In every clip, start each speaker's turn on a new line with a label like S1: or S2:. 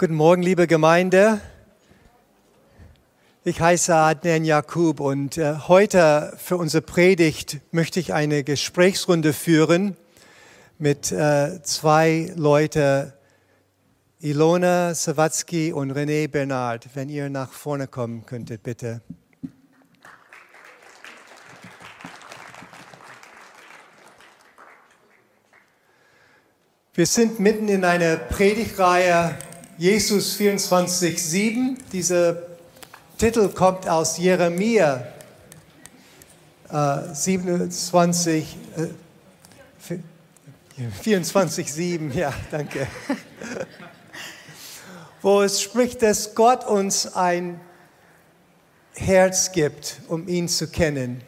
S1: Guten Morgen, liebe Gemeinde. Ich heiße Adnan Jakub und äh, heute für unsere Predigt möchte ich eine Gesprächsrunde führen mit äh, zwei Leuten, Ilona Sawatzki und René Bernard. Wenn ihr nach vorne kommen könntet, bitte. Wir sind mitten in einer Predigtreihe Jesus 24,7. Dieser Titel kommt aus Jeremia äh, 27, äh, 24,7. Ja, danke. Wo es spricht, dass Gott uns ein Herz gibt, um ihn zu kennen.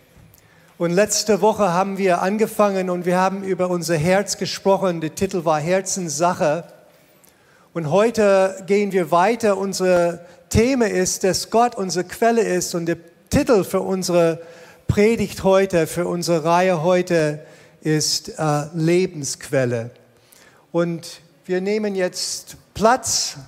S1: Und letzte Woche haben wir angefangen und wir haben über unser Herz gesprochen. Der Titel war Herzenssache. Und heute gehen wir weiter. Unser Thema ist, dass Gott unsere Quelle ist. Und der Titel für unsere Predigt heute, für unsere Reihe heute ist äh, Lebensquelle. Und wir nehmen jetzt Platz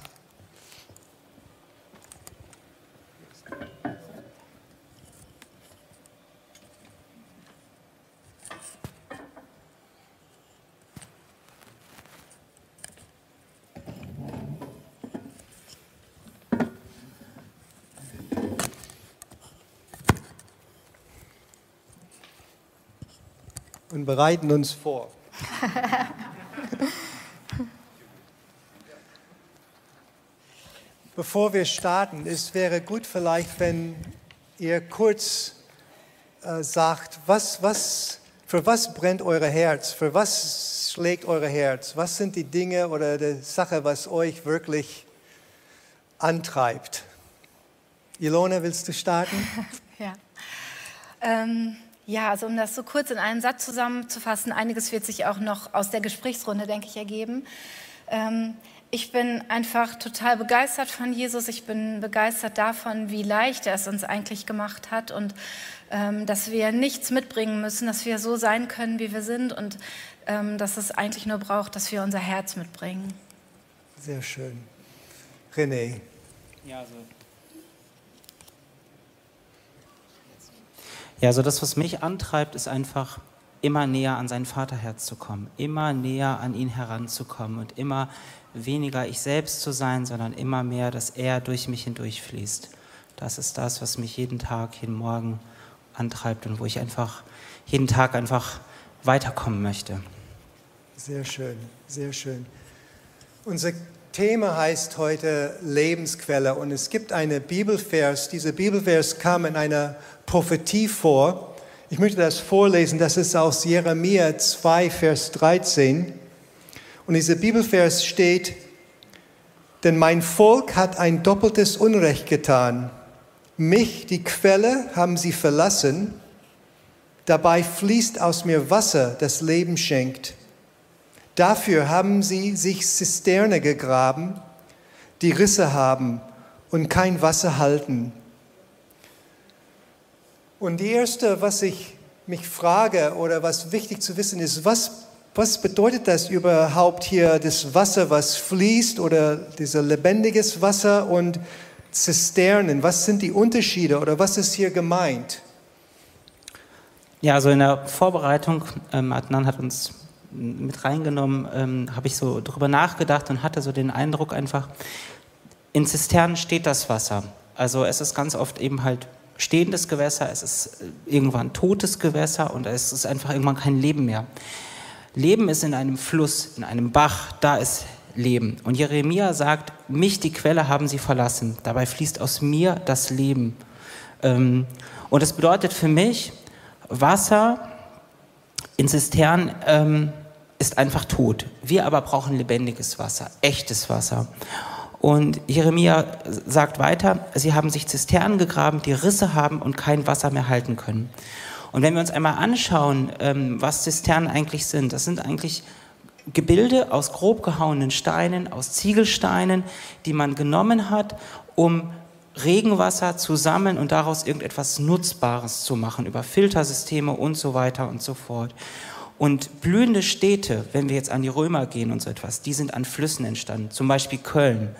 S1: bereiten uns vor. Bevor wir starten, es wäre gut vielleicht, wenn ihr kurz äh, sagt, was, was, für was brennt euer Herz, für was schlägt euer Herz, was sind die Dinge oder die Sache, was euch wirklich antreibt. Ilona, willst du starten?
S2: ja. Ähm, ja, also um das so kurz in einen Satz zusammenzufassen, einiges wird sich auch noch aus der Gesprächsrunde, denke ich, ergeben. Ähm, ich bin einfach total begeistert von Jesus. Ich bin begeistert davon, wie leicht er es uns eigentlich gemacht hat und ähm, dass wir nichts mitbringen müssen, dass wir so sein können, wie wir sind und ähm, dass es eigentlich nur braucht, dass wir unser Herz mitbringen.
S1: Sehr schön. René.
S3: Ja, also Ja, also das, was mich antreibt, ist einfach immer näher an sein Vaterherz zu kommen, immer näher an ihn heranzukommen und immer weniger ich selbst zu sein, sondern immer mehr, dass er durch mich hindurchfließt. Das ist das, was mich jeden Tag, jeden Morgen antreibt und wo ich einfach jeden Tag einfach weiterkommen möchte.
S1: Sehr schön, sehr schön. Unser Thema heißt heute Lebensquelle und es gibt eine Bibelvers. Dieser Bibelvers kam in einer Prophetie vor. Ich möchte das vorlesen, das ist aus Jeremia 2, Vers 13. Und dieser Bibelvers steht, denn mein Volk hat ein doppeltes Unrecht getan. Mich, die Quelle, haben sie verlassen. Dabei fließt aus mir Wasser, das Leben schenkt. Dafür haben sie sich Zisterne gegraben, die Risse haben und kein Wasser halten. Und die erste, was ich mich frage oder was wichtig zu wissen ist, was, was bedeutet das überhaupt hier, das Wasser, was fließt oder dieser lebendiges Wasser und Zisternen? Was sind die Unterschiede oder was ist hier gemeint?
S3: Ja, also in der Vorbereitung, ähm, Adnan hat uns mit reingenommen, ähm, habe ich so drüber nachgedacht und hatte so den Eindruck einfach, in Zisternen steht das Wasser. Also es ist ganz oft eben halt stehendes Gewässer, es ist äh, irgendwann totes Gewässer und es ist einfach irgendwann kein Leben mehr. Leben ist in einem Fluss, in einem Bach, da ist Leben. Und Jeremia sagt, mich, die Quelle, haben sie verlassen. Dabei fließt aus mir das Leben. Ähm, und das bedeutet für mich, Wasser in Zisternen ähm, ist einfach tot. Wir aber brauchen lebendiges Wasser, echtes Wasser. Und Jeremia sagt weiter, sie haben sich Zisternen gegraben, die Risse haben und kein Wasser mehr halten können. Und wenn wir uns einmal anschauen, ähm, was Zisternen eigentlich sind, das sind eigentlich Gebilde aus grob gehauenen Steinen, aus Ziegelsteinen, die man genommen hat, um Regenwasser zu sammeln und daraus irgendetwas Nutzbares zu machen, über Filtersysteme und so weiter und so fort. Und blühende Städte, wenn wir jetzt an die Römer gehen und so etwas, die sind an Flüssen entstanden, zum Beispiel Köln.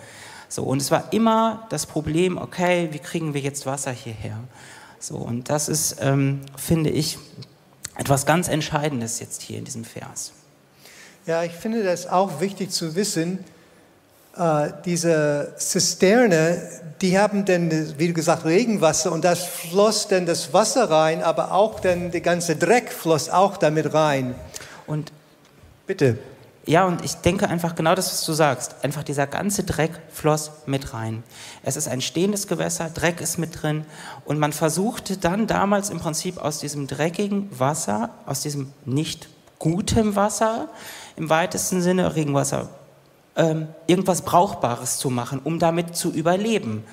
S3: So, und es war immer das Problem, okay, wie kriegen wir jetzt Wasser hierher? So, und das ist, ähm, finde ich, etwas ganz Entscheidendes jetzt hier in diesem Vers.
S1: Ja, ich finde das auch wichtig zu wissen. Äh, diese Zisterne, die haben dann, wie du gesagt, Regenwasser und das floss dann das Wasser rein, aber auch dann der ganze Dreck floss auch damit rein.
S3: Und
S1: bitte.
S3: Ja, und ich denke einfach genau das, was du sagst. Einfach dieser ganze Dreck floss mit rein. Es ist ein stehendes Gewässer, Dreck ist mit drin. Und man versuchte dann damals im Prinzip aus diesem dreckigen Wasser, aus diesem nicht guten Wasser, im weitesten Sinne Regenwasser, ähm, irgendwas Brauchbares zu machen, um damit zu überleben.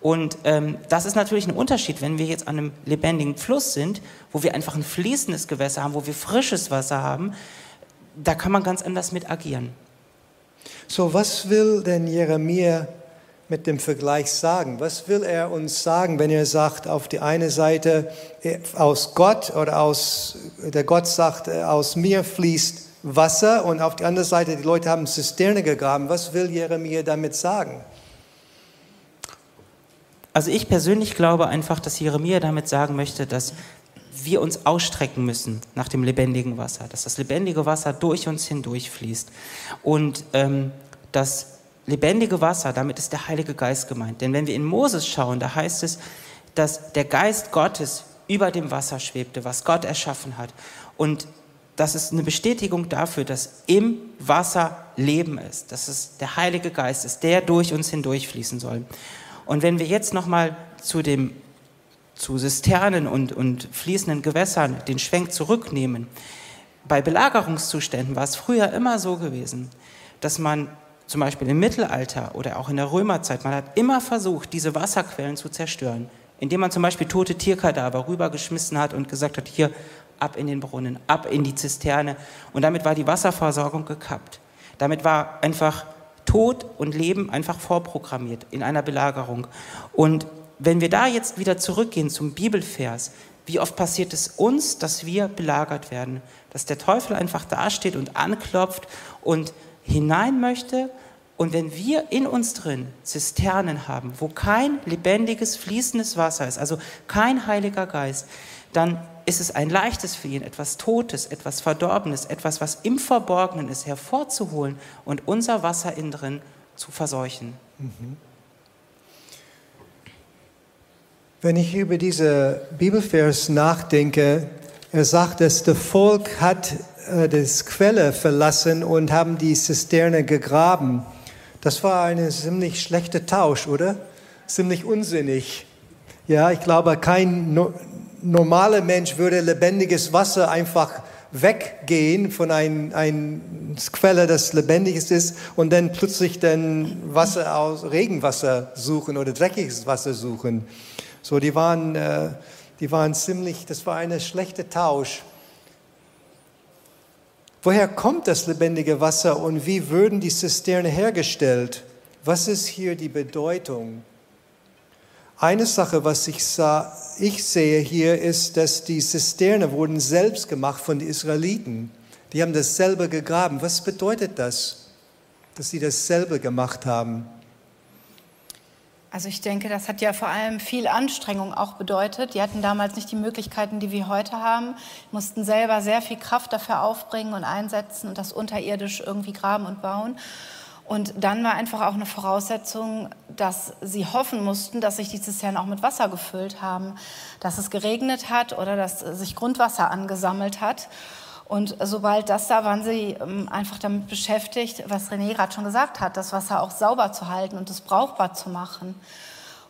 S3: Und ähm, das ist natürlich ein Unterschied, wenn wir jetzt an einem lebendigen Fluss sind, wo wir einfach ein fließendes Gewässer haben, wo wir frisches Wasser haben da kann man ganz anders mit agieren.
S1: So, was will denn Jeremia mit dem Vergleich sagen? Was will er uns sagen, wenn er sagt, auf die eine Seite äh, aus Gott oder aus, der Gott sagt, äh, aus mir fließt Wasser und auf die andere Seite, die Leute haben Zisterne gegraben. Was will Jeremia damit sagen?
S3: Also ich persönlich glaube einfach, dass Jeremia damit sagen möchte, dass wir uns ausstrecken müssen nach dem lebendigen Wasser, dass das lebendige Wasser durch uns hindurch fließt. Und ähm, das lebendige Wasser, damit ist der Heilige Geist gemeint. Denn wenn wir in Moses schauen, da heißt es, dass der Geist Gottes über dem Wasser schwebte, was Gott erschaffen hat. Und das ist eine Bestätigung dafür, dass im Wasser Leben ist, dass es der Heilige Geist ist, der durch uns hindurchfließen soll. Und wenn wir jetzt nochmal zu dem zu Zisternen und, und fließenden Gewässern den Schwenk zurücknehmen. Bei Belagerungszuständen war es früher immer so gewesen, dass man zum Beispiel im Mittelalter oder auch in der Römerzeit, man hat immer versucht, diese Wasserquellen zu zerstören, indem man zum Beispiel tote Tierkadaver rübergeschmissen hat und gesagt hat, hier ab in den Brunnen, ab in die Zisterne. Und damit war die Wasserversorgung gekappt. Damit war einfach Tod und Leben einfach vorprogrammiert in einer Belagerung. Und wenn wir da jetzt wieder zurückgehen zum Bibelvers, wie oft passiert es uns, dass wir belagert werden, dass der Teufel einfach dasteht und anklopft und hinein möchte. Und wenn wir in uns drin Zisternen haben, wo kein lebendiges, fließendes Wasser ist, also kein Heiliger Geist, dann ist es ein leichtes für ihn, etwas Totes, etwas Verdorbenes, etwas, was im Verborgenen ist, hervorzuholen und unser Wasser innen drin zu verseuchen.
S1: Wenn ich über diese Bibelvers nachdenke, er sagt, dass das Volk hat äh, das Quelle verlassen und haben die Zisterne gegraben. Das war ein ziemlich schlechter Tausch, oder? Ziemlich unsinnig. Ja, ich glaube, kein no normaler Mensch würde lebendiges Wasser einfach weggehen von einer ein Quelle, das lebendiges ist, und dann plötzlich dann Wasser aus Regenwasser suchen oder dreckiges Wasser suchen. So, die waren, äh, die waren ziemlich, das war ein schlechter Tausch. Woher kommt das lebendige Wasser und wie würden die Zisterne hergestellt? Was ist hier die Bedeutung? Eine Sache, was ich, sah, ich sehe hier, ist, dass die Zisterne wurden selbst gemacht von den Israeliten. Die haben das selber gegraben. Was bedeutet das, dass sie das selber gemacht haben?
S2: Also ich denke, das hat ja vor allem viel Anstrengung auch bedeutet. Die hatten damals nicht die Möglichkeiten, die wir heute haben, mussten selber sehr viel Kraft dafür aufbringen und einsetzen und das unterirdisch irgendwie graben und bauen. Und dann war einfach auch eine Voraussetzung, dass sie hoffen mussten, dass sich die Zisternen auch mit Wasser gefüllt haben, dass es geregnet hat oder dass sich Grundwasser angesammelt hat. Und sobald das da, waren sie ähm, einfach damit beschäftigt, was René gerade schon gesagt hat, das Wasser auch sauber zu halten und es brauchbar zu machen.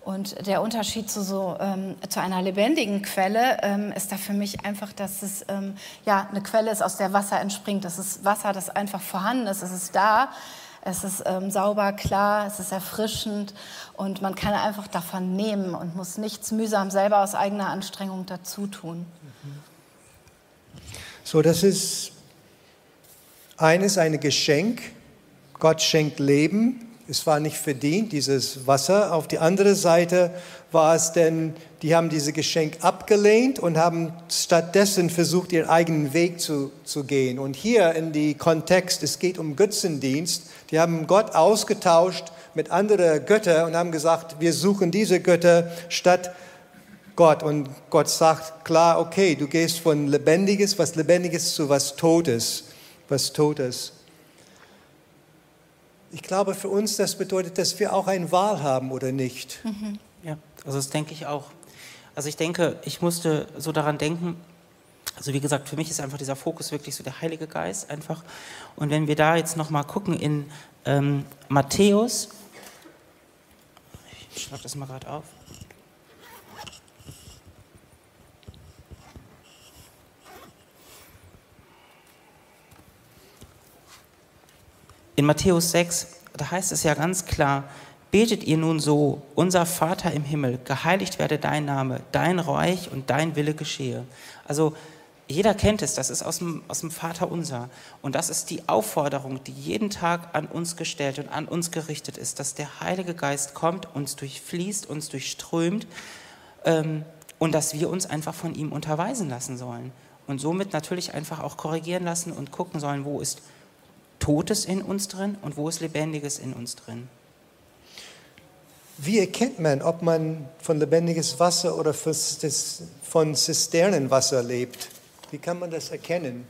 S2: Und der Unterschied zu, so, ähm, zu einer lebendigen Quelle ähm, ist da für mich einfach, dass es ähm, ja, eine Quelle ist, aus der Wasser entspringt. Das ist Wasser, das einfach vorhanden ist. Es ist da, es ist ähm, sauber, klar, es ist erfrischend und man kann einfach davon nehmen und muss nichts mühsam selber aus eigener Anstrengung dazu tun.
S1: So, das ist eines ein Geschenk. Gott schenkt Leben. es war nicht verdient, dieses Wasser. Auf die andere Seite war es denn, die haben dieses Geschenk abgelehnt und haben stattdessen versucht, ihren eigenen Weg zu, zu gehen. Und hier in die Kontext, es geht um Götzendienst. Die haben Gott ausgetauscht mit anderen Göttern und haben gesagt, wir suchen diese Götter statt Gott. Und Gott sagt klar, okay, du gehst von Lebendiges, was Lebendiges zu was Totes, was Totes. Ich glaube, für uns das bedeutet, dass wir auch eine Wahl haben oder nicht.
S3: Mhm. Ja, also das denke ich auch. Also ich denke, ich musste so daran denken, also wie gesagt, für mich ist einfach dieser Fokus wirklich so der Heilige Geist einfach. Und wenn wir da jetzt nochmal gucken in ähm, Matthäus, ich schreibe das mal gerade auf. In Matthäus 6, da heißt es ja ganz klar, betet ihr nun so, unser Vater im Himmel, geheiligt werde dein Name, dein Reich und dein Wille geschehe. Also jeder kennt es, das ist aus dem, aus dem Vater unser. Und das ist die Aufforderung, die jeden Tag an uns gestellt und an uns gerichtet ist, dass der Heilige Geist kommt, uns durchfließt, uns durchströmt ähm, und dass wir uns einfach von ihm unterweisen lassen sollen. Und somit natürlich einfach auch korrigieren lassen und gucken sollen, wo ist Totes in uns drin und wo ist Lebendiges in uns drin.
S1: Wie erkennt man, ob man von lebendiges Wasser oder von Zisternenwasser lebt? Wie kann man das erkennen?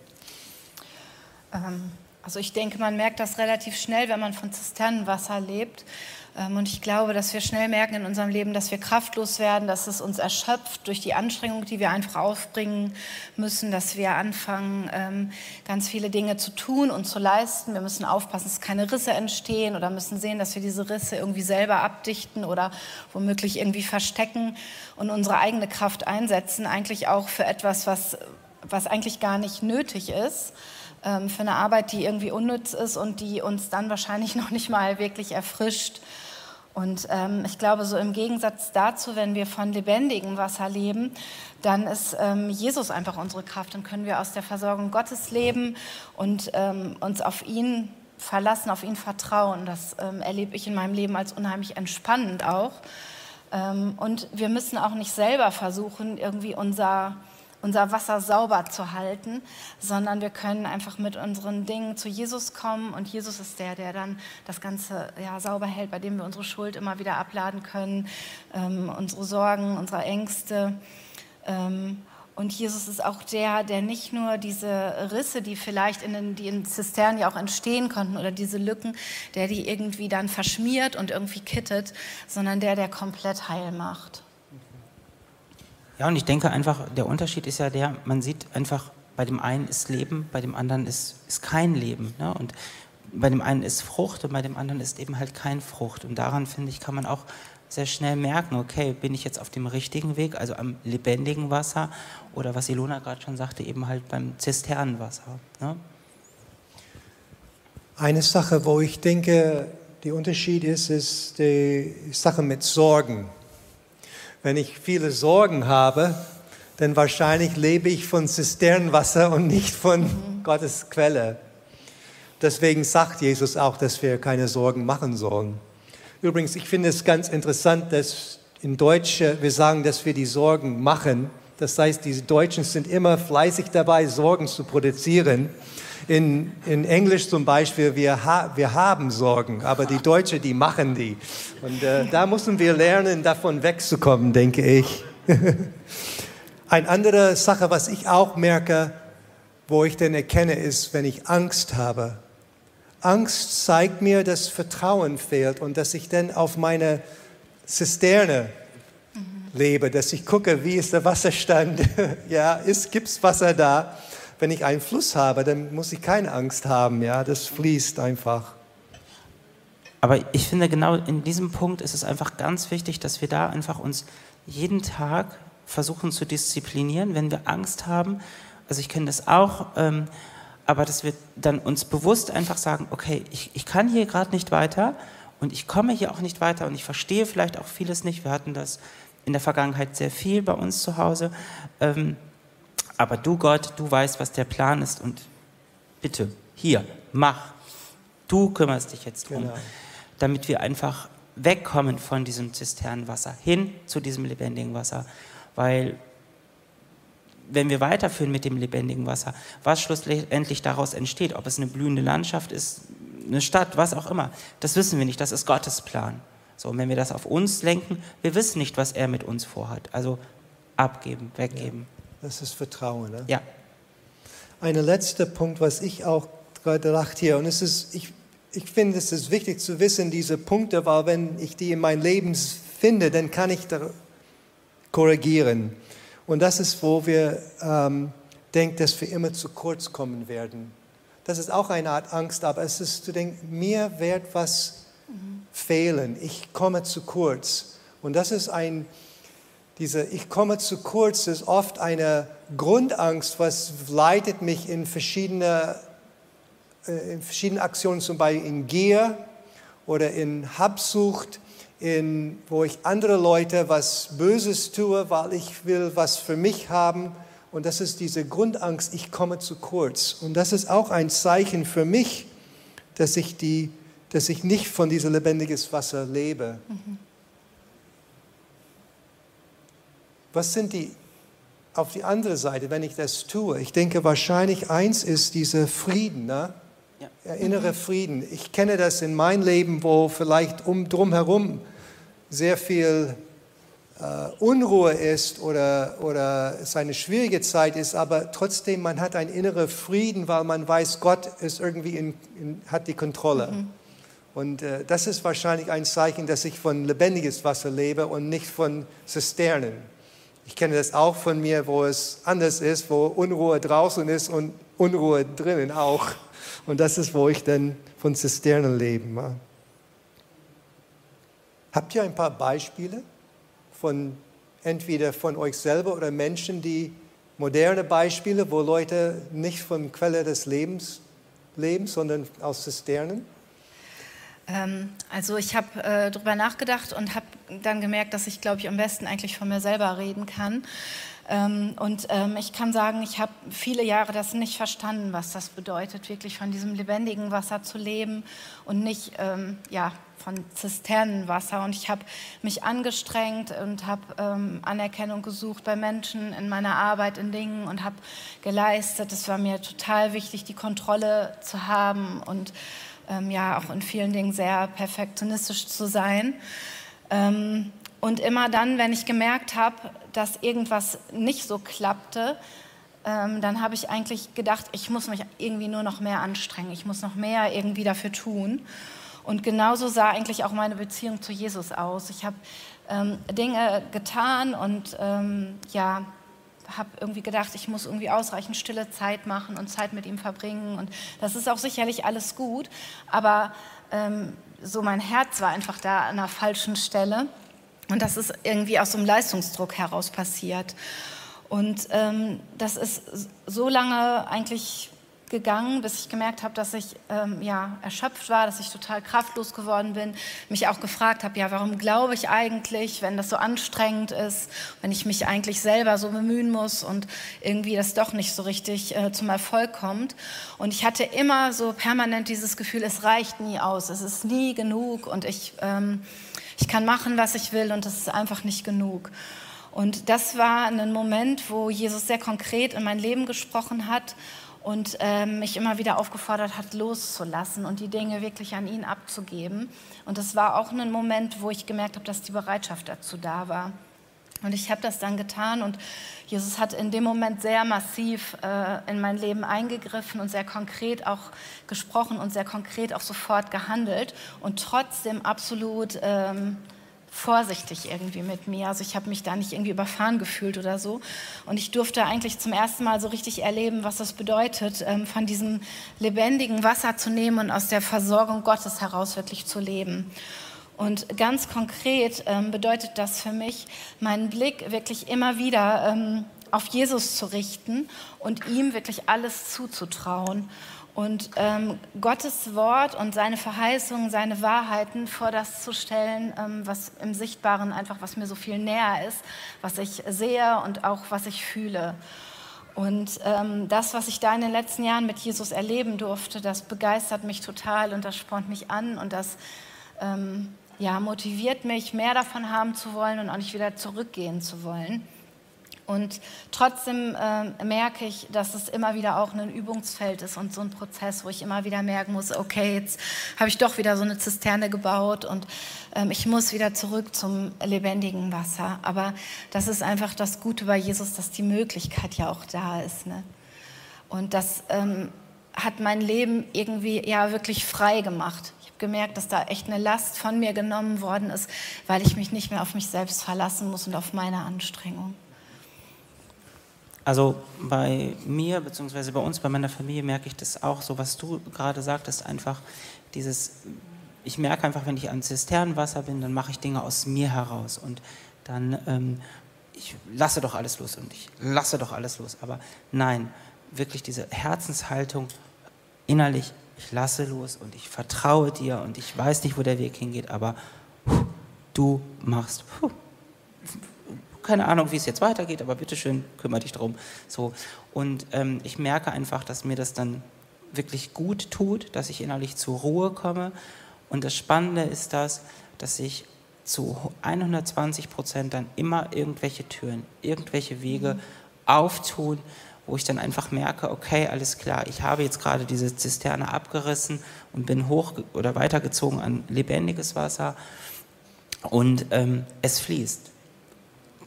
S2: Ähm, also ich denke, man merkt das relativ schnell, wenn man von Zisternenwasser lebt. Ähm, und ich glaube, dass wir schnell merken in unserem Leben, dass wir kraftlos werden, dass es uns erschöpft durch die Anstrengung, die wir einfach aufbringen müssen, dass wir anfangen, ähm, ganz viele Dinge zu tun und zu leisten. Wir müssen aufpassen, dass keine Risse entstehen oder müssen sehen, dass wir diese Risse irgendwie selber abdichten oder womöglich irgendwie verstecken und unsere eigene Kraft einsetzen, eigentlich auch für etwas, was, was eigentlich gar nicht nötig ist ähm, für eine Arbeit, die irgendwie unnütz ist und die uns dann wahrscheinlich noch nicht mal wirklich erfrischt. Und ähm, ich glaube, so im Gegensatz dazu, wenn wir von lebendigem Wasser leben, dann ist ähm, Jesus einfach unsere Kraft. Dann können wir aus der Versorgung Gottes leben und ähm, uns auf ihn verlassen, auf ihn vertrauen. Das ähm, erlebe ich in meinem Leben als unheimlich entspannend auch. Ähm, und wir müssen auch nicht selber versuchen, irgendwie unser unser Wasser sauber zu halten, sondern wir können einfach mit unseren Dingen zu Jesus kommen und Jesus ist der, der dann das Ganze ja, sauber hält, bei dem wir unsere Schuld immer wieder abladen können, ähm, unsere Sorgen, unsere Ängste. Ähm, und Jesus ist auch der, der nicht nur diese Risse, die vielleicht in den die in Zisternen ja auch entstehen konnten oder diese Lücken, der die irgendwie dann verschmiert und irgendwie kittet, sondern der, der komplett heil macht.
S3: Ja, und ich denke einfach, der Unterschied ist ja der, man sieht einfach, bei dem einen ist Leben, bei dem anderen ist, ist kein Leben. Ne? Und bei dem einen ist Frucht und bei dem anderen ist eben halt kein Frucht. Und daran, finde ich, kann man auch sehr schnell merken, okay, bin ich jetzt auf dem richtigen Weg, also am lebendigen Wasser oder was Ilona gerade schon sagte, eben halt beim Zisternenwasser. Ne?
S1: Eine Sache, wo ich denke, der Unterschied ist, ist die Sache mit Sorgen. Wenn ich viele Sorgen habe, dann wahrscheinlich lebe ich von Zisternenwasser und nicht von mhm. Gottes Quelle. Deswegen sagt Jesus auch, dass wir keine Sorgen machen sollen. Übrigens, ich finde es ganz interessant, dass in Deutsch wir sagen, dass wir die Sorgen machen. Das heißt, die Deutschen sind immer fleißig dabei, Sorgen zu produzieren. In, in Englisch zum Beispiel, wir, ha, wir haben Sorgen, aber die Deutschen, die machen die. Und äh, da müssen wir lernen, davon wegzukommen, denke ich. Eine andere Sache, was ich auch merke, wo ich denn erkenne, ist, wenn ich Angst habe. Angst zeigt mir, dass Vertrauen fehlt und dass ich dann auf meine Zisterne lebe, dass ich gucke, wie ist der Wasserstand. ja, gibt es Wasser da? wenn ich einen Fluss habe, dann muss ich keine Angst haben. Ja, das fließt einfach.
S3: Aber ich finde, genau in diesem Punkt ist es einfach ganz wichtig, dass wir da einfach uns jeden Tag versuchen zu disziplinieren, wenn wir Angst haben. Also ich kenne das auch, ähm, aber dass wir dann uns bewusst einfach sagen, okay, ich, ich kann hier gerade nicht weiter und ich komme hier auch nicht weiter und ich verstehe vielleicht auch vieles nicht. Wir hatten das in der Vergangenheit sehr viel bei uns zu Hause. Ähm, aber du Gott, du weißt, was der Plan ist und bitte, hier, mach. Du kümmerst dich jetzt drum. Genau. damit wir einfach wegkommen von diesem Zisternenwasser hin zu diesem lebendigen Wasser. Weil wenn wir weiterführen mit dem lebendigen Wasser, was schlussendlich daraus entsteht, ob es eine blühende Landschaft ist, eine Stadt, was auch immer, das wissen wir nicht, das ist Gottes Plan. So, und wenn wir das auf uns lenken, wir wissen nicht, was er mit uns vorhat. Also abgeben, weggeben.
S1: Ja, das ist Vertrauen. Ne?
S3: Ja.
S1: Ein letzter Punkt, was ich auch gerade dachte hier, und es ist, ich, ich finde, es ist wichtig zu wissen, diese Punkte, weil wenn ich die in meinem Leben finde, dann kann ich da korrigieren. Und das ist, wo wir ähm, denken, dass wir immer zu kurz kommen werden. Das ist auch eine Art Angst, aber es ist zu denken, mir wird was mhm. fehlen. Ich komme zu kurz. Und das ist ein, diese Ich komme zu kurz ist oft eine Grundangst, was leitet mich in verschiedene, äh, in verschiedene Aktionen, zum Beispiel in Gier oder in Habsucht, in, wo ich andere Leute was Böses tue, weil ich will was für mich haben. Und das ist diese Grundangst, ich komme zu kurz. Und das ist auch ein Zeichen für mich, dass ich, die, dass ich nicht von diesem lebendiges Wasser lebe. Mhm. Was sind die auf die andere Seite, wenn ich das tue? Ich denke, wahrscheinlich eins ist dieser Frieden, ne? Ja. Der innere Frieden. Ich kenne das in meinem Leben, wo vielleicht um drumherum sehr viel äh, Unruhe ist oder, oder es eine schwierige Zeit ist, aber trotzdem man hat einen inneren Frieden, weil man weiß, Gott ist irgendwie in, in, hat die Kontrolle. Mhm. Und äh, das ist wahrscheinlich ein Zeichen, dass ich von lebendiges Wasser lebe und nicht von Zisternen. Ich kenne das auch von mir, wo es anders ist, wo Unruhe draußen ist und Unruhe drinnen auch. Und das ist, wo ich dann von Zisternen lebe. Habt ihr ein paar Beispiele von entweder von euch selber oder Menschen, die moderne Beispiele, wo Leute nicht von Quelle des Lebens leben, sondern aus Zisternen?
S2: Ähm, also ich habe äh, darüber nachgedacht und habe dann gemerkt, dass ich, glaube ich, am besten eigentlich von mir selber reden kann. Ähm, und ähm, ich kann sagen, ich habe viele Jahre das nicht verstanden, was das bedeutet, wirklich von diesem lebendigen Wasser zu leben und nicht ähm, ja, von Zisternenwasser. Und ich habe mich angestrengt und habe ähm, Anerkennung gesucht bei Menschen in meiner Arbeit, in Dingen und habe geleistet. Es war mir total wichtig, die Kontrolle zu haben und ähm, ja auch in vielen Dingen sehr perfektionistisch zu sein. Ähm, und immer dann, wenn ich gemerkt habe, dass irgendwas nicht so klappte, ähm, dann habe ich eigentlich gedacht, ich muss mich irgendwie nur noch mehr anstrengen, ich muss noch mehr irgendwie dafür tun. Und genauso sah eigentlich auch meine Beziehung zu Jesus aus. Ich habe ähm, Dinge getan und ähm, ja, habe irgendwie gedacht, ich muss irgendwie ausreichend stille Zeit machen und Zeit mit ihm verbringen. Und das ist auch sicherlich alles gut. Aber ähm, so mein Herz war einfach da an der falschen Stelle. Und das ist irgendwie aus so einem Leistungsdruck heraus passiert. Und ähm, das ist so lange eigentlich gegangen, bis ich gemerkt habe, dass ich ähm, ja, erschöpft war, dass ich total kraftlos geworden bin, mich auch gefragt habe, ja, warum glaube ich eigentlich, wenn das so anstrengend ist, wenn ich mich eigentlich selber so bemühen muss und irgendwie das doch nicht so richtig äh, zum Erfolg kommt. Und ich hatte immer so permanent dieses Gefühl, es reicht nie aus, es ist nie genug und ich, ähm, ich kann machen, was ich will und es ist einfach nicht genug. Und das war ein Moment, wo Jesus sehr konkret in mein Leben gesprochen hat und äh, mich immer wieder aufgefordert hat, loszulassen und die Dinge wirklich an ihn abzugeben. Und das war auch ein Moment, wo ich gemerkt habe, dass die Bereitschaft dazu da war. Und ich habe das dann getan und Jesus hat in dem Moment sehr massiv äh, in mein Leben eingegriffen und sehr konkret auch gesprochen und sehr konkret auch sofort gehandelt und trotzdem absolut ähm, vorsichtig irgendwie mit mir. Also ich habe mich da nicht irgendwie überfahren gefühlt oder so. Und ich durfte eigentlich zum ersten Mal so richtig erleben, was das bedeutet, ähm, von diesem lebendigen Wasser zu nehmen und aus der Versorgung Gottes heraus wirklich zu leben. Und ganz konkret ähm, bedeutet das für mich, meinen Blick wirklich immer wieder ähm, auf Jesus zu richten und ihm wirklich alles zuzutrauen und ähm, Gottes Wort und seine Verheißungen, seine Wahrheiten vor das zu stellen, ähm, was im Sichtbaren einfach, was mir so viel näher ist, was ich sehe und auch was ich fühle. Und ähm, das, was ich da in den letzten Jahren mit Jesus erleben durfte, das begeistert mich total und das spornt mich an und das ähm, ja, motiviert mich, mehr davon haben zu wollen und auch nicht wieder zurückgehen zu wollen. Und trotzdem äh, merke ich, dass es immer wieder auch ein Übungsfeld ist und so ein Prozess, wo ich immer wieder merken muss, okay, jetzt habe ich doch wieder so eine Zisterne gebaut und ähm, ich muss wieder zurück zum lebendigen Wasser. Aber das ist einfach das Gute bei Jesus, dass die Möglichkeit ja auch da ist. Ne? Und das ähm, hat mein Leben irgendwie ja wirklich frei gemacht. Ich habe gemerkt, dass da echt eine Last von mir genommen worden ist, weil ich mich nicht mehr auf mich selbst verlassen muss und auf meine Anstrengung.
S3: Also bei mir, beziehungsweise bei uns, bei meiner Familie merke ich das auch, so was du gerade sagtest, einfach dieses, ich merke einfach, wenn ich an Zisternenwasser bin, dann mache ich Dinge aus mir heraus und dann, ähm, ich lasse doch alles los und ich lasse doch alles los. Aber nein, wirklich diese Herzenshaltung innerlich, ich lasse los und ich vertraue dir und ich weiß nicht, wo der Weg hingeht, aber du machst keine Ahnung, wie es jetzt weitergeht, aber bitteschön, kümmere dich drum. So. Und ähm, ich merke einfach, dass mir das dann wirklich gut tut, dass ich innerlich zur Ruhe komme. Und das Spannende ist das, dass ich zu 120 Prozent dann immer irgendwelche Türen, irgendwelche Wege mhm. auftun, wo ich dann einfach merke, okay, alles klar, ich habe jetzt gerade diese Zisterne abgerissen und bin hoch oder weitergezogen an lebendiges Wasser und ähm, es fließt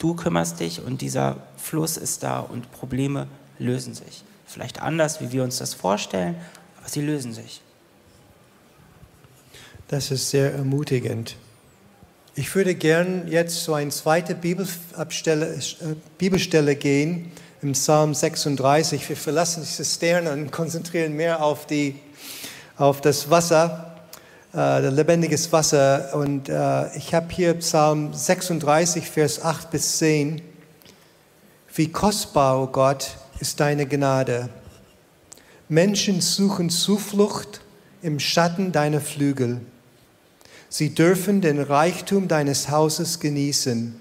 S3: du kümmerst dich und dieser Fluss ist da und Probleme lösen sich. Vielleicht anders, wie wir uns das vorstellen, aber sie lösen sich.
S1: Das ist sehr ermutigend. Ich würde gern jetzt zu einer zweiten Bibelstelle, äh, Bibelstelle gehen, im Psalm 36. Wir verlassen die Zisterne und konzentrieren mehr auf, die, auf das Wasser äh, lebendiges Wasser. Und äh, ich habe hier Psalm 36, Vers 8 bis 10. Wie kostbar, o oh Gott, ist deine Gnade. Menschen suchen Zuflucht im Schatten deiner Flügel. Sie dürfen den Reichtum deines Hauses genießen.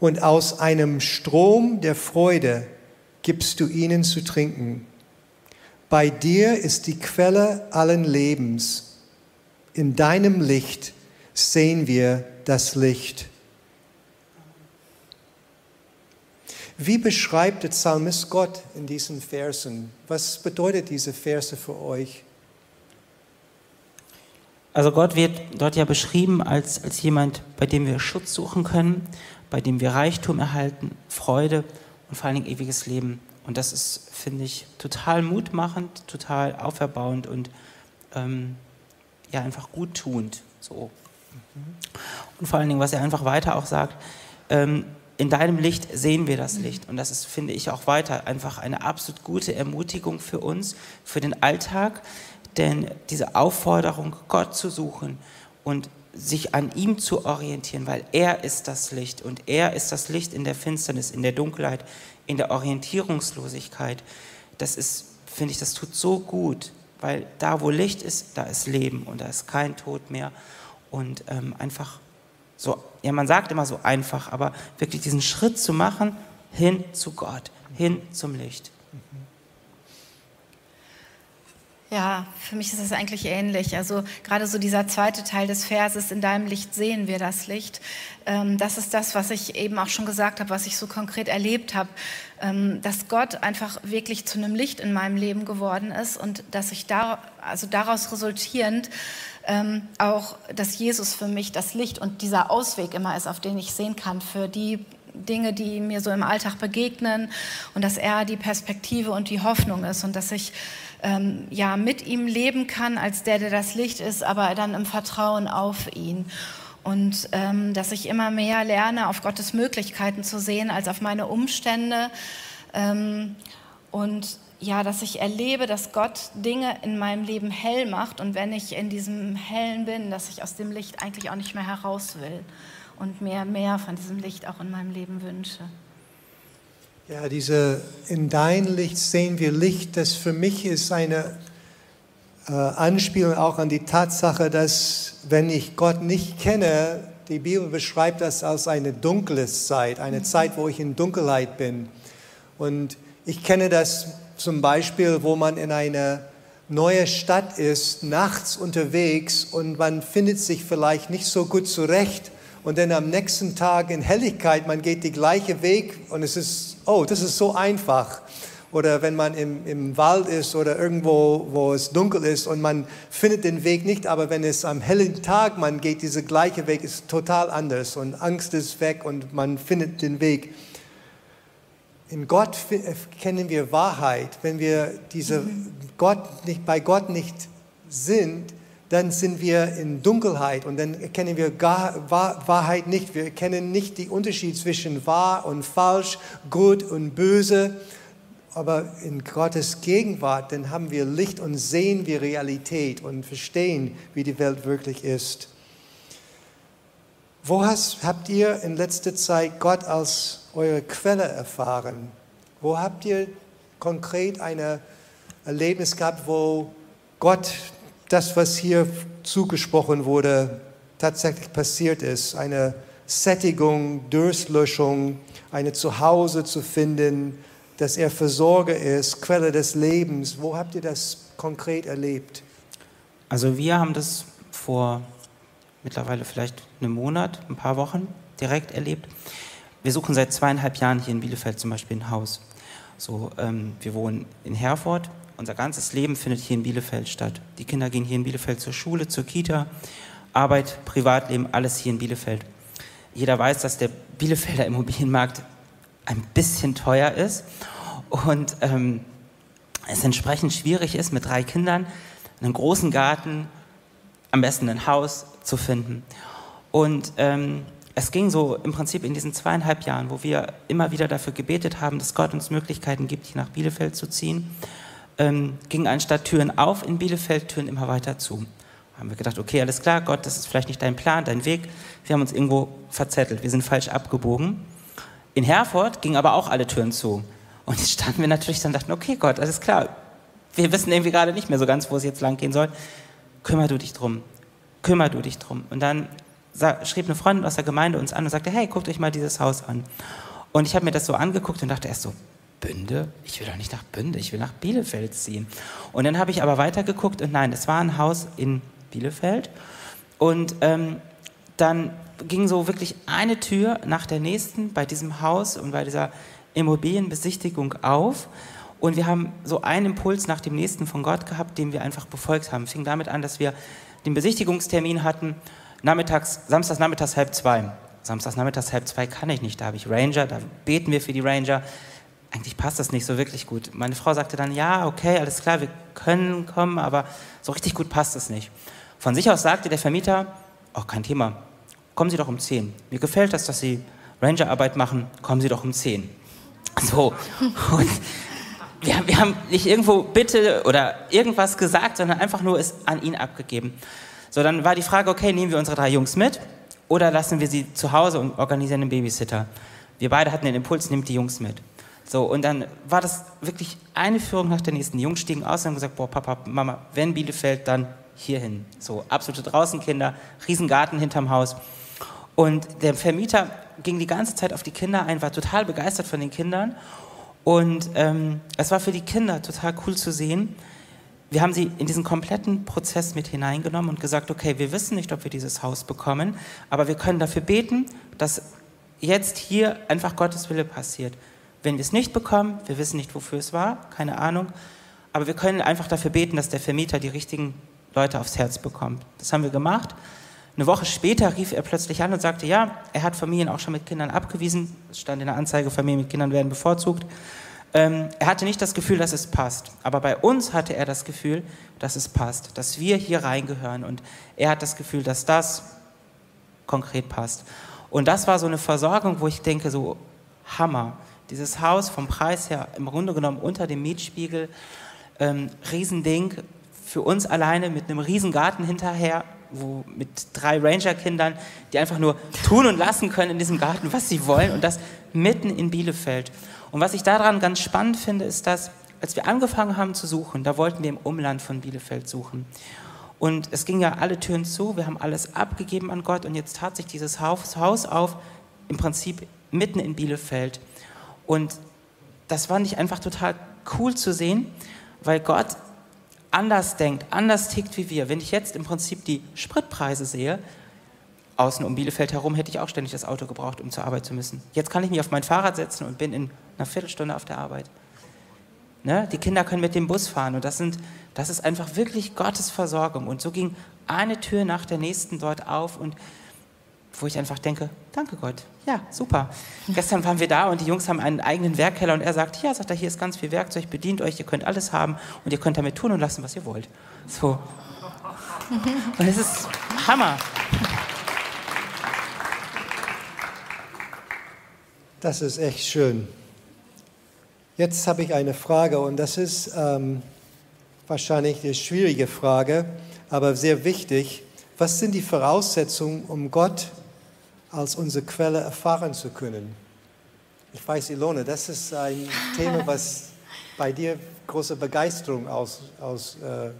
S1: Und aus einem Strom der Freude gibst du ihnen zu trinken. Bei dir ist die Quelle allen Lebens in deinem Licht sehen wir das Licht. Wie beschreibt der Psalmist Gott in diesen Versen? Was bedeutet diese Verse für euch?
S3: Also Gott wird dort ja beschrieben als, als jemand, bei dem wir Schutz suchen können, bei dem wir Reichtum erhalten, Freude und vor allen Dingen ewiges Leben. Und das ist, finde ich, total mutmachend, total auferbauend und ähm, ja einfach guttunend. So. Und vor allen Dingen, was er einfach weiter auch sagt, ähm, in deinem Licht sehen wir das Licht. Und das ist, finde ich, auch weiter einfach eine absolut gute Ermutigung für uns, für den Alltag. Denn diese Aufforderung, Gott zu suchen und sich an ihm zu orientieren, weil er ist das Licht und er ist das Licht in der Finsternis, in der Dunkelheit, in der Orientierungslosigkeit. Das ist, finde ich, das tut so gut, weil da, wo Licht ist, da ist Leben und da ist kein Tod mehr. Und ähm, einfach so, ja, man sagt immer so einfach, aber wirklich diesen Schritt zu machen hin zu Gott, hin zum Licht.
S2: Ja, für mich ist es eigentlich ähnlich. Also gerade so dieser zweite Teil des Verses, in deinem Licht sehen wir das Licht. Ähm, das ist das, was ich eben auch schon gesagt habe, was ich so konkret erlebt habe, ähm, dass Gott einfach wirklich zu einem Licht in meinem Leben geworden ist und dass ich da, also daraus resultierend ähm, auch, dass Jesus für mich das Licht und dieser Ausweg immer ist, auf den ich sehen kann für die Dinge, die mir so im Alltag begegnen und dass er die Perspektive und die Hoffnung ist und dass ich ähm, ja mit ihm leben kann als der, der das Licht ist, aber dann im Vertrauen auf ihn. Und ähm, dass ich immer mehr lerne, auf Gottes Möglichkeiten zu sehen als auf meine Umstände. Ähm, und ja, dass ich erlebe, dass Gott Dinge in meinem Leben hell macht und wenn ich in diesem Hellen bin, dass ich aus dem Licht eigentlich auch nicht mehr heraus will und mehr, mehr von diesem Licht auch in meinem Leben wünsche.
S1: Ja, diese in dein Licht sehen wir Licht, das für mich ist eine äh, Anspielung auch an die Tatsache, dass wenn ich Gott nicht kenne, die Bibel beschreibt das als eine dunkle Zeit, eine mhm. Zeit, wo ich in Dunkelheit bin. Und ich kenne das zum Beispiel, wo man in einer neue Stadt ist, nachts unterwegs und man findet sich vielleicht nicht so gut zurecht und dann am nächsten Tag in Helligkeit, man geht die gleiche Weg und es ist, oh, das ist so einfach. Oder wenn man im, im Wald ist oder irgendwo, wo es dunkel ist und man findet den Weg nicht, aber wenn es am hellen Tag man geht, dieser gleiche Weg ist total anders und Angst ist weg und man findet den Weg. In Gott kennen wir Wahrheit. Wenn wir diese Gott nicht, bei Gott nicht sind, dann sind wir in Dunkelheit und dann erkennen wir Wahrheit nicht. Wir erkennen nicht den Unterschied zwischen wahr und falsch, gut und böse. Aber in Gottes Gegenwart, dann haben wir Licht und sehen wir Realität und verstehen, wie die Welt wirklich ist. Wo hast, habt ihr in letzter Zeit Gott als eure Quelle erfahren? Wo habt ihr konkret ein Erlebnis gehabt, wo Gott das, was hier zugesprochen wurde, tatsächlich passiert ist? Eine Sättigung, Durstlöschung, eine Zuhause zu finden, dass er Versorger ist, Quelle des Lebens. Wo habt ihr das konkret erlebt?
S3: Also wir haben das vor mittlerweile vielleicht einem Monat, ein paar Wochen direkt erlebt. Wir suchen seit zweieinhalb Jahren hier in Bielefeld zum Beispiel ein Haus. So, ähm, wir wohnen in Herford. Unser ganzes Leben findet hier in Bielefeld statt. Die Kinder gehen hier in Bielefeld zur Schule, zur Kita, Arbeit, Privatleben, alles hier in Bielefeld. Jeder weiß, dass der Bielefelder Immobilienmarkt ein bisschen teuer ist und ähm, es entsprechend schwierig ist, mit drei Kindern einen großen Garten, am besten ein Haus zu finden. Und ähm, es ging so im Prinzip in diesen zweieinhalb Jahren, wo wir immer wieder dafür gebetet haben, dass Gott uns Möglichkeiten gibt, hier nach Bielefeld zu ziehen, ähm, gingen anstatt Türen auf in Bielefeld, Türen immer weiter zu. Haben wir gedacht, okay, alles klar, Gott, das ist vielleicht nicht dein Plan, dein Weg. Wir haben uns irgendwo verzettelt, wir sind falsch abgebogen. In Herford gingen aber auch alle Türen zu. Und jetzt standen wir natürlich dann und dachten, okay Gott, alles klar, wir wissen irgendwie gerade nicht mehr so ganz, wo es jetzt lang gehen soll. Kümmer du dich drum, kümmer du dich drum. Und dann schrieb eine Freundin aus der Gemeinde uns an und sagte, hey, guckt euch mal dieses Haus an. Und ich habe mir das so angeguckt und dachte erst so, Bünde? Ich will doch nicht nach Bünde, ich will nach Bielefeld ziehen. Und dann habe ich aber weitergeguckt und nein, es war ein Haus in Bielefeld. Und ähm, dann ging so wirklich eine Tür nach der nächsten bei diesem Haus und bei dieser Immobilienbesichtigung auf. Und wir haben so einen Impuls nach dem nächsten von Gott gehabt, den wir einfach befolgt haben. Fing damit an, dass wir den Besichtigungstermin hatten, nachmittags, samstags nachmittags halb zwei. Samstags nachmittags halb zwei kann ich nicht, da habe ich Ranger, da beten wir für die Ranger. Eigentlich passt das nicht so wirklich gut. Meine Frau sagte dann, ja, okay, alles klar, wir können kommen, aber so richtig gut passt es nicht. Von sich aus sagte der Vermieter, auch kein Thema, kommen Sie doch um 10. Mir gefällt das, dass Sie Rangerarbeit machen, kommen Sie doch um 10. So, und wir, wir haben nicht irgendwo Bitte oder irgendwas gesagt, sondern einfach nur es an ihn abgegeben. So, dann war die Frage, okay, nehmen wir unsere drei Jungs mit oder lassen wir sie zu Hause und organisieren einen Babysitter? Wir beide hatten den Impuls, nehmt die Jungs mit. So, und dann war das wirklich eine Führung nach der nächsten. Die Jungs stiegen aus und haben gesagt, boah, Papa, Mama, wenn Bielefeld, dann hierhin. So, absolute Draußenkinder, Riesengarten hinterm Haus. Und der Vermieter ging die ganze Zeit auf die Kinder ein, war total begeistert von den Kindern. Und ähm, es war für die Kinder total cool zu sehen. Wir haben sie in diesen kompletten Prozess mit hineingenommen und gesagt, okay, wir wissen nicht, ob wir dieses Haus bekommen, aber wir können dafür beten, dass jetzt hier einfach Gottes Wille passiert. Wenn wir es nicht bekommen, wir wissen nicht, wofür es war, keine Ahnung, aber wir können einfach dafür beten, dass der Vermieter die richtigen Leute aufs Herz bekommt. Das haben wir gemacht. Eine Woche später rief er plötzlich an und sagte, ja, er hat Familien auch schon mit Kindern abgewiesen. Es stand in der Anzeige, Familien mit Kindern werden bevorzugt. Ähm, er hatte nicht das Gefühl, dass es passt. Aber bei uns hatte er das Gefühl, dass es passt, dass wir hier reingehören. Und er hat das Gefühl, dass das konkret passt. Und das war so eine Versorgung, wo ich denke, so Hammer. Dieses Haus vom Preis her im Grunde genommen unter dem Mietspiegel, ähm, Riesending, für uns alleine mit einem Riesengarten hinterher, wo mit drei Ranger-Kindern, die einfach nur tun und lassen können in diesem Garten, was sie wollen und das mitten in Bielefeld. Und was ich daran ganz spannend finde, ist, dass als wir angefangen haben zu suchen, da wollten wir im Umland von Bielefeld suchen. Und es ging ja alle Türen zu, wir haben alles abgegeben an Gott und jetzt tat sich dieses Haus auf, im Prinzip mitten in Bielefeld. Und das fand ich einfach total cool zu sehen, weil Gott anders denkt, anders tickt wie wir. Wenn ich jetzt im Prinzip die Spritpreise sehe, außen um Bielefeld herum hätte ich auch ständig das Auto gebraucht, um zur Arbeit zu müssen. Jetzt kann ich mich auf mein Fahrrad setzen und bin in einer Viertelstunde auf der Arbeit. Ne? Die Kinder können mit dem Bus fahren und das, sind, das ist einfach wirklich Gottes Versorgung. Und so ging eine Tür nach der nächsten dort auf und wo ich einfach denke, danke Gott, ja, super. Gestern waren wir da und die Jungs haben einen eigenen Werkkeller und er sagt, ja, sagt er, hier ist ganz viel Werkzeug, bedient euch, ihr könnt alles haben und ihr könnt damit tun und lassen, was ihr wollt. So. Und es ist Hammer.
S1: Das ist echt schön. Jetzt habe ich eine Frage und das ist ähm, wahrscheinlich eine schwierige Frage, aber sehr wichtig. Was sind die Voraussetzungen, um Gott als unsere Quelle erfahren zu können? Ich weiß, Ilone, das ist ein Thema, was bei dir große Begeisterung ausruft. Aus, äh,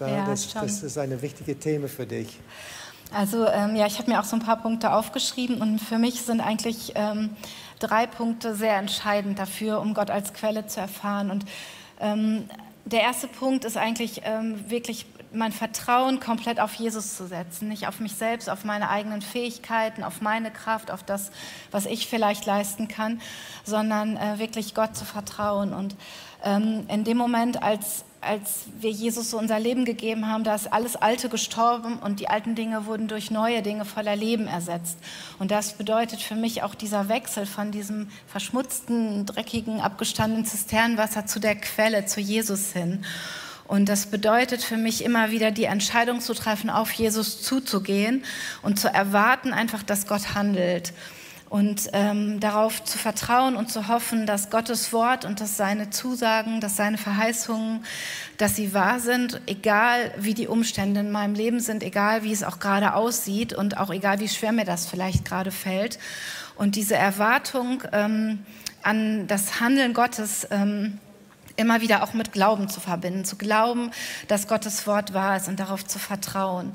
S1: ja, das, das, ist ein wichtiges Thema für dich.
S2: Also ähm, ja, ich habe mir auch so ein paar Punkte aufgeschrieben und für mich sind eigentlich ähm, drei Punkte sehr entscheidend dafür, um Gott als Quelle zu erfahren. Und ähm, der erste Punkt ist eigentlich ähm, wirklich mein Vertrauen komplett auf Jesus zu setzen, nicht auf mich selbst, auf meine eigenen Fähigkeiten, auf meine Kraft, auf das, was ich vielleicht leisten kann, sondern äh, wirklich Gott zu vertrauen. Und ähm, in dem Moment, als als wir Jesus so unser Leben gegeben haben, da ist alles Alte gestorben und die alten Dinge wurden durch neue Dinge voller Leben ersetzt. Und das bedeutet für mich auch dieser Wechsel von diesem verschmutzten, dreckigen, abgestandenen Zisternenwasser zu der Quelle, zu Jesus hin. Und das bedeutet für mich immer wieder die Entscheidung zu treffen, auf Jesus zuzugehen und zu erwarten einfach, dass Gott handelt und ähm, darauf zu vertrauen und zu hoffen, dass Gottes Wort und dass seine Zusagen, dass seine Verheißungen, dass sie wahr sind, egal wie die Umstände in meinem Leben sind, egal wie es auch gerade aussieht und auch egal wie schwer mir das vielleicht gerade fällt. Und diese Erwartung ähm, an das Handeln Gottes, ähm, immer wieder auch mit Glauben zu verbinden, zu glauben, dass Gottes Wort wahr ist und darauf zu vertrauen.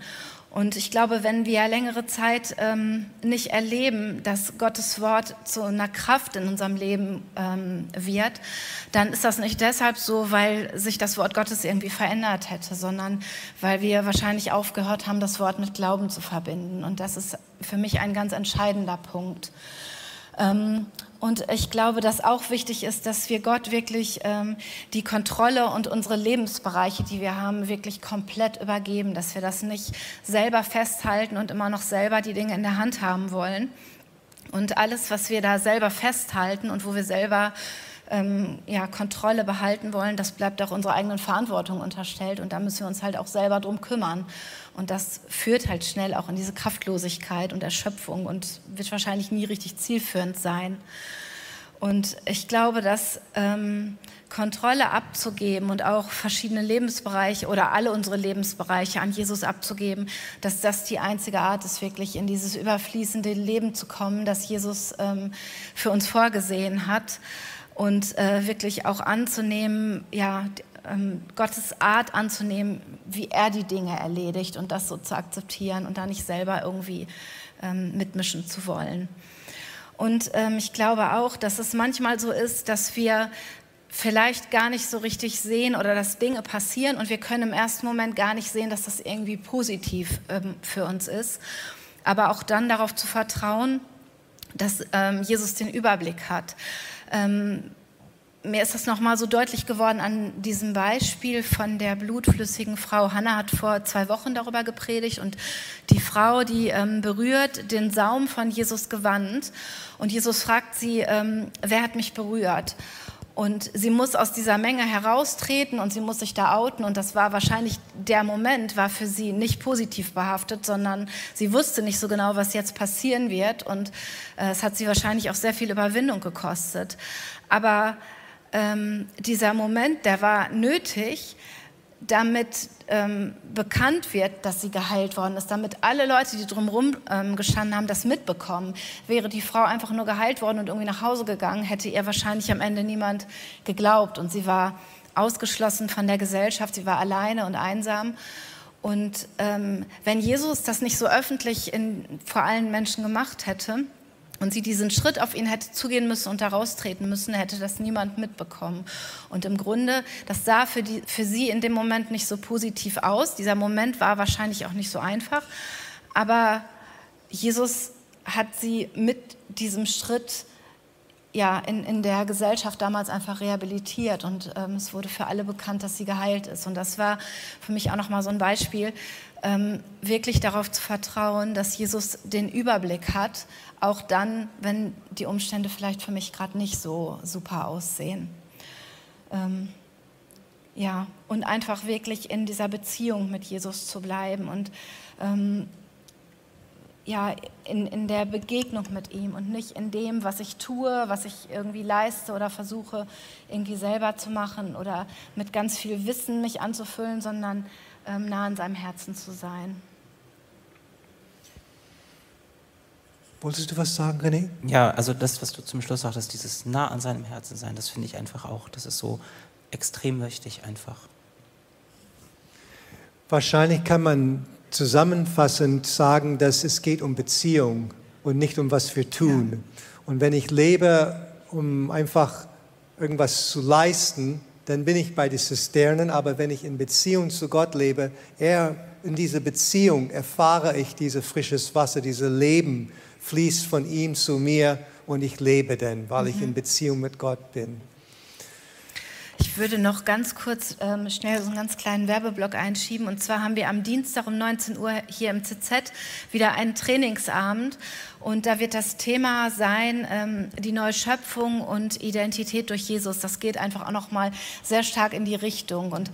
S2: Und ich glaube, wenn wir längere Zeit ähm, nicht erleben, dass Gottes Wort zu einer Kraft in unserem Leben ähm, wird, dann ist das nicht deshalb so, weil sich das Wort Gottes irgendwie verändert hätte, sondern weil wir wahrscheinlich aufgehört haben, das Wort mit Glauben zu verbinden. Und das ist für mich ein ganz entscheidender Punkt. Ähm, und ich glaube, dass auch wichtig ist, dass wir Gott wirklich ähm, die Kontrolle und unsere Lebensbereiche, die wir haben, wirklich komplett übergeben, dass wir das nicht selber festhalten und immer noch selber die Dinge in der Hand haben wollen. Und alles, was wir da selber festhalten und wo wir selber ähm, ja, Kontrolle behalten wollen, das bleibt auch unserer eigenen Verantwortung unterstellt. Und da müssen wir uns halt auch selber drum kümmern. Und das führt halt schnell auch in diese Kraftlosigkeit und Erschöpfung und wird wahrscheinlich nie richtig zielführend sein. Und ich glaube, dass ähm, Kontrolle abzugeben und auch verschiedene Lebensbereiche oder alle unsere Lebensbereiche an Jesus abzugeben, dass das die einzige Art ist, wirklich in dieses überfließende Leben zu kommen, das Jesus ähm, für uns vorgesehen hat und äh, wirklich auch anzunehmen, ja, ähm, Gottes Art anzunehmen, wie er die Dinge erledigt und das so zu akzeptieren und da nicht selber irgendwie ähm, mitmischen zu wollen. Und ähm, ich glaube auch, dass es manchmal so ist, dass wir vielleicht gar nicht so richtig sehen oder dass Dinge passieren und wir können im ersten Moment gar nicht sehen, dass das irgendwie positiv ähm, für uns ist. Aber auch dann darauf zu vertrauen, dass ähm, Jesus den Überblick hat. Ähm, mir ist das nochmal so deutlich geworden an diesem Beispiel von der blutflüssigen Frau. Hannah hat vor zwei Wochen darüber gepredigt und die Frau, die ähm, berührt den Saum von Jesus Gewand und Jesus fragt sie, ähm, wer hat mich berührt? Und sie muss aus dieser Menge heraustreten und sie muss sich da outen. Und das war wahrscheinlich der Moment, war für sie nicht positiv behaftet, sondern sie wusste nicht so genau, was jetzt passieren wird. Und äh, es hat sie wahrscheinlich auch sehr viel Überwindung gekostet. Aber ähm, dieser Moment, der war nötig, damit ähm, bekannt wird, dass sie geheilt worden ist, damit alle Leute, die drumherum ähm, gestanden haben, das mitbekommen. Wäre die Frau einfach nur geheilt worden und irgendwie nach Hause gegangen, hätte ihr wahrscheinlich am Ende niemand geglaubt. Und sie war ausgeschlossen von der Gesellschaft, sie war alleine und einsam. Und ähm, wenn Jesus das nicht so öffentlich in, vor allen Menschen gemacht hätte, und sie diesen Schritt auf ihn hätte zugehen müssen und da raustreten müssen, hätte das niemand mitbekommen. Und im Grunde, das sah für, die, für sie in dem Moment nicht so positiv aus. Dieser Moment war wahrscheinlich auch nicht so einfach. Aber Jesus hat sie mit diesem Schritt ja, in, in der Gesellschaft damals einfach rehabilitiert und ähm, es wurde für alle bekannt, dass sie geheilt ist. Und das war für mich auch nochmal so ein Beispiel, ähm, wirklich darauf zu vertrauen, dass Jesus den Überblick hat, auch dann, wenn die Umstände vielleicht für mich gerade nicht so super aussehen. Ähm, ja, und einfach wirklich in dieser Beziehung mit Jesus zu bleiben und ähm, ja, in, in der Begegnung mit ihm und nicht in dem, was ich tue, was ich irgendwie leiste oder versuche irgendwie selber zu machen oder mit ganz viel Wissen mich anzufüllen, sondern ähm, nah an seinem Herzen zu sein.
S1: Wolltest du was sagen, René?
S3: Ja, also das, was du zum Schluss sagtest, dieses nah an seinem Herzen sein, das finde ich einfach auch, das ist so extrem wichtig einfach.
S1: Wahrscheinlich kann man zusammenfassend sagen, dass es geht um Beziehung und nicht um was wir tun. Ja. Und wenn ich lebe, um einfach irgendwas zu leisten, dann bin ich bei den Zisternen, aber wenn ich in Beziehung zu Gott lebe, er, in dieser Beziehung erfahre ich dieses frisches Wasser, dieses Leben fließt von ihm zu mir und ich lebe denn, weil mhm. ich in Beziehung mit Gott bin.
S2: Ich würde noch ganz kurz ähm, schnell so einen ganz kleinen Werbeblock einschieben. Und zwar haben wir am Dienstag um 19 Uhr hier im CZ wieder einen Trainingsabend. Und da wird das Thema sein, ähm, die neue Schöpfung und Identität durch Jesus. Das geht einfach auch noch mal sehr stark in die Richtung. Und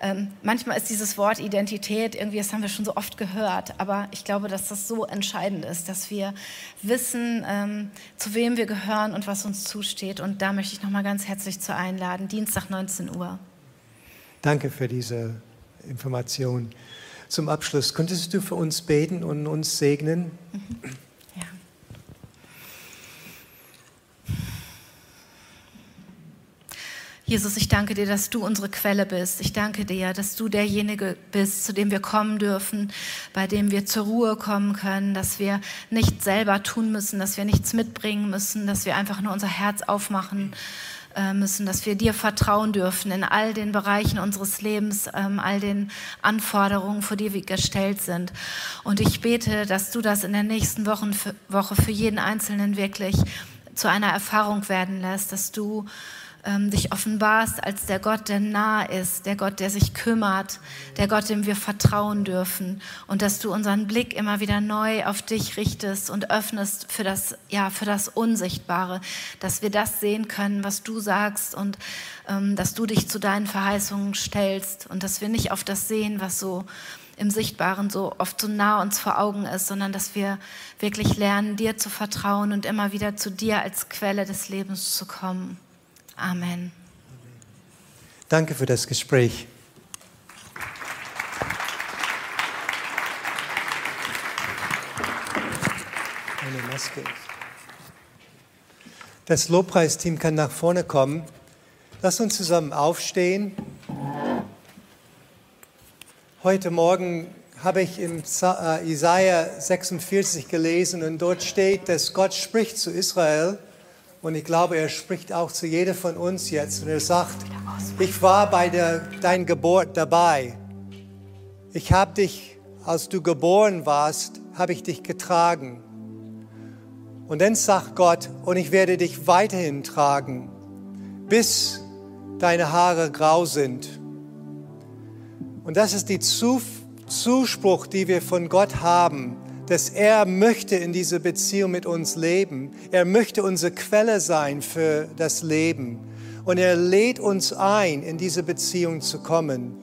S2: ähm, manchmal ist dieses Wort Identität irgendwie, das haben wir schon so oft gehört, aber ich glaube, dass das so entscheidend ist, dass wir wissen, ähm, zu wem wir gehören und was uns zusteht. Und da möchte ich noch mal ganz herzlich zu einladen. Dienstag 19 Uhr.
S1: Danke für diese Information. Zum Abschluss, könntest du für uns beten und uns segnen? Mhm.
S2: Jesus, ich danke dir, dass du unsere Quelle bist. Ich danke dir, dass du derjenige bist, zu dem wir kommen dürfen, bei dem wir zur Ruhe kommen können, dass wir nichts selber tun müssen, dass wir nichts mitbringen müssen, dass wir einfach nur unser Herz aufmachen äh, müssen, dass wir dir vertrauen dürfen in all den Bereichen unseres Lebens, ähm, all den Anforderungen, vor die wir gestellt sind. Und ich bete, dass du das in der nächsten Woche für jeden Einzelnen wirklich zu einer Erfahrung werden lässt, dass du ähm, dich offenbarst als der Gott, der nah ist, der Gott, der sich kümmert, der Gott, dem wir vertrauen dürfen. Und dass du unseren Blick immer wieder neu auf dich richtest und öffnest für das, ja, für das Unsichtbare, dass wir das sehen können, was du sagst und ähm, dass du dich zu deinen Verheißungen stellst. Und dass wir nicht auf das sehen, was so im Sichtbaren so oft so nah uns vor Augen ist, sondern dass wir wirklich lernen, dir zu vertrauen und immer wieder zu dir als Quelle des Lebens zu kommen. Amen.
S1: Danke für das Gespräch. Eine Maske. Das Lobpreisteam kann nach vorne kommen. Lass uns zusammen aufstehen. Heute Morgen habe ich in äh, Isaiah 46 gelesen und dort steht, dass Gott spricht zu Israel und ich glaube, er spricht auch zu jeder von uns jetzt und er sagt, ich war bei der, dein Geburt dabei. Ich habe dich, als du geboren warst, habe ich dich getragen. Und dann sagt Gott, und ich werde dich weiterhin tragen, bis deine Haare grau sind. Und das ist die Zuspruch, die wir von Gott haben dass er möchte in dieser Beziehung mit uns leben. Er möchte unsere Quelle sein für das Leben. Und er lädt uns ein, in diese Beziehung zu kommen.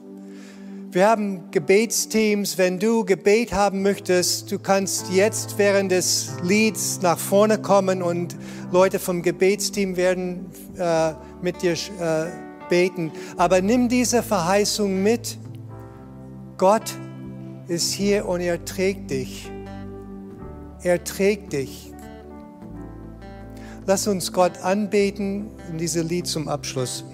S1: Wir haben Gebetsteams. Wenn du Gebet haben möchtest, du kannst jetzt während des Lieds nach vorne kommen und Leute vom Gebetsteam werden äh, mit dir äh, beten. Aber nimm diese Verheißung mit. Gott ist hier und er trägt dich. Er trägt dich. Lass uns Gott anbeten in diesem Lied zum Abschluss.